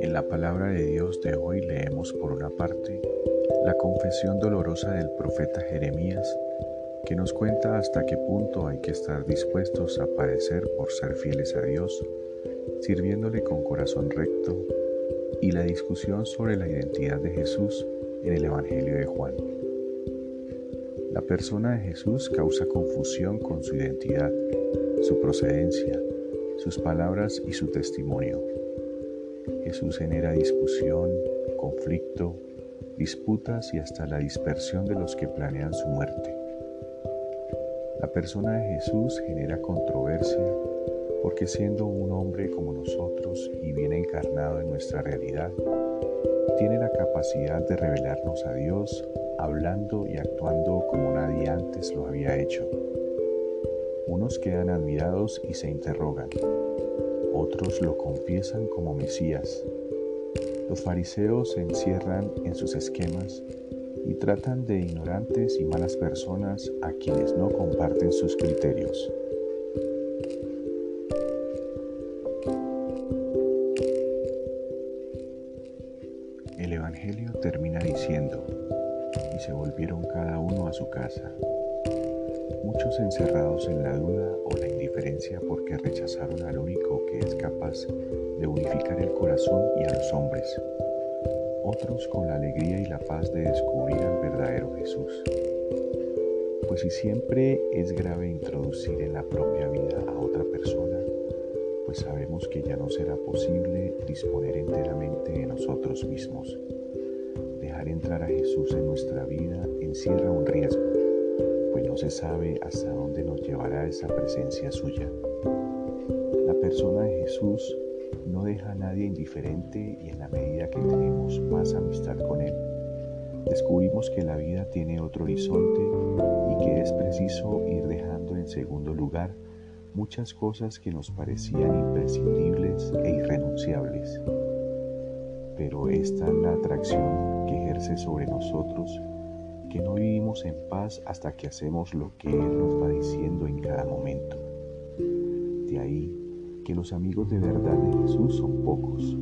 En la palabra de Dios de hoy leemos por una parte la confesión dolorosa del profeta Jeremías que nos cuenta hasta qué punto hay que estar dispuestos a padecer por ser fieles a Dios, sirviéndole con corazón recto, y la discusión sobre la identidad de Jesús en el Evangelio de Juan. La persona de Jesús causa confusión con su identidad, su procedencia, sus palabras y su testimonio. Jesús genera discusión, conflicto, disputas y hasta la dispersión de los que planean su muerte. La persona de Jesús genera controversia porque siendo un hombre como nosotros y bien encarnado en nuestra realidad, tiene la capacidad de revelarnos a Dios hablando y actuando como nadie antes lo había hecho. Unos quedan admirados y se interrogan, otros lo confiesan como Mesías. Los fariseos se encierran en sus esquemas y tratan de ignorantes y malas personas a quienes no comparten sus criterios. Se volvieron cada uno a su casa, muchos encerrados en la duda o la indiferencia porque rechazaron al único que es capaz de unificar el corazón y a los hombres otros con la alegría y la paz de descubrir al verdadero Jesús. Pues si siempre es grave introducir en la propia vida a otra persona, pues sabemos que ya no será posible disponer enteramente de nosotros mismos. Dejar entrar a Jesús en nuestra vida encierra un riesgo, pues no se sabe hasta dónde nos llevará esa presencia suya. La persona de Jesús no deja a nadie indiferente y en la medida que tenemos más amistad con Él, descubrimos que la vida tiene otro horizonte y que es preciso ir dejando en segundo lugar muchas cosas que nos parecían imprescindibles e irrenunciables. Pero esta es la atracción sobre nosotros, que no vivimos en paz hasta que hacemos lo que Él nos va diciendo en cada momento. De ahí que los amigos de verdad de Jesús son pocos,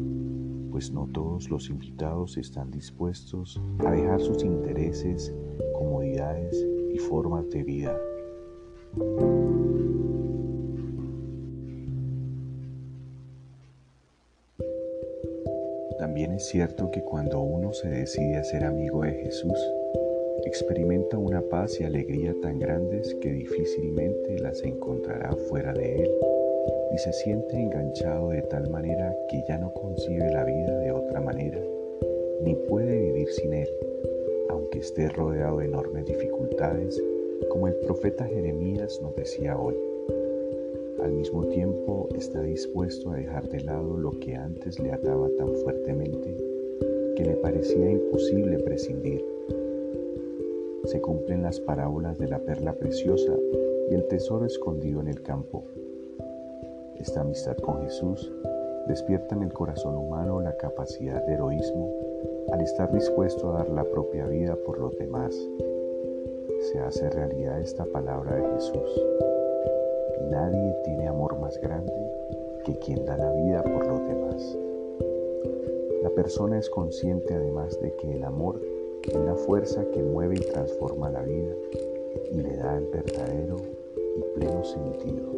pues no todos los invitados están dispuestos a dejar sus intereses, comodidades y formas de vida. También es cierto que cuando uno se decide a ser amigo de Jesús, experimenta una paz y alegría tan grandes que difícilmente las encontrará fuera de él y se siente enganchado de tal manera que ya no concibe la vida de otra manera, ni puede vivir sin él, aunque esté rodeado de enormes dificultades, como el profeta Jeremías nos decía hoy. Al mismo tiempo está dispuesto a dejar de lado lo que antes le ataba tan fuertemente que le parecía imposible prescindir. Se cumplen las parábolas de la perla preciosa y el tesoro escondido en el campo esta amistad con Jesús despierta en el corazón humano la capacidad de heroísmo al estar dispuesto a dar la propia vida por los demás. Se hace realidad esta palabra de Jesús. Nadie tiene amor más grande que quien da la vida por los demás. La persona es consciente además de que el amor es la fuerza que mueve y transforma la vida y le da el verdadero y pleno sentido.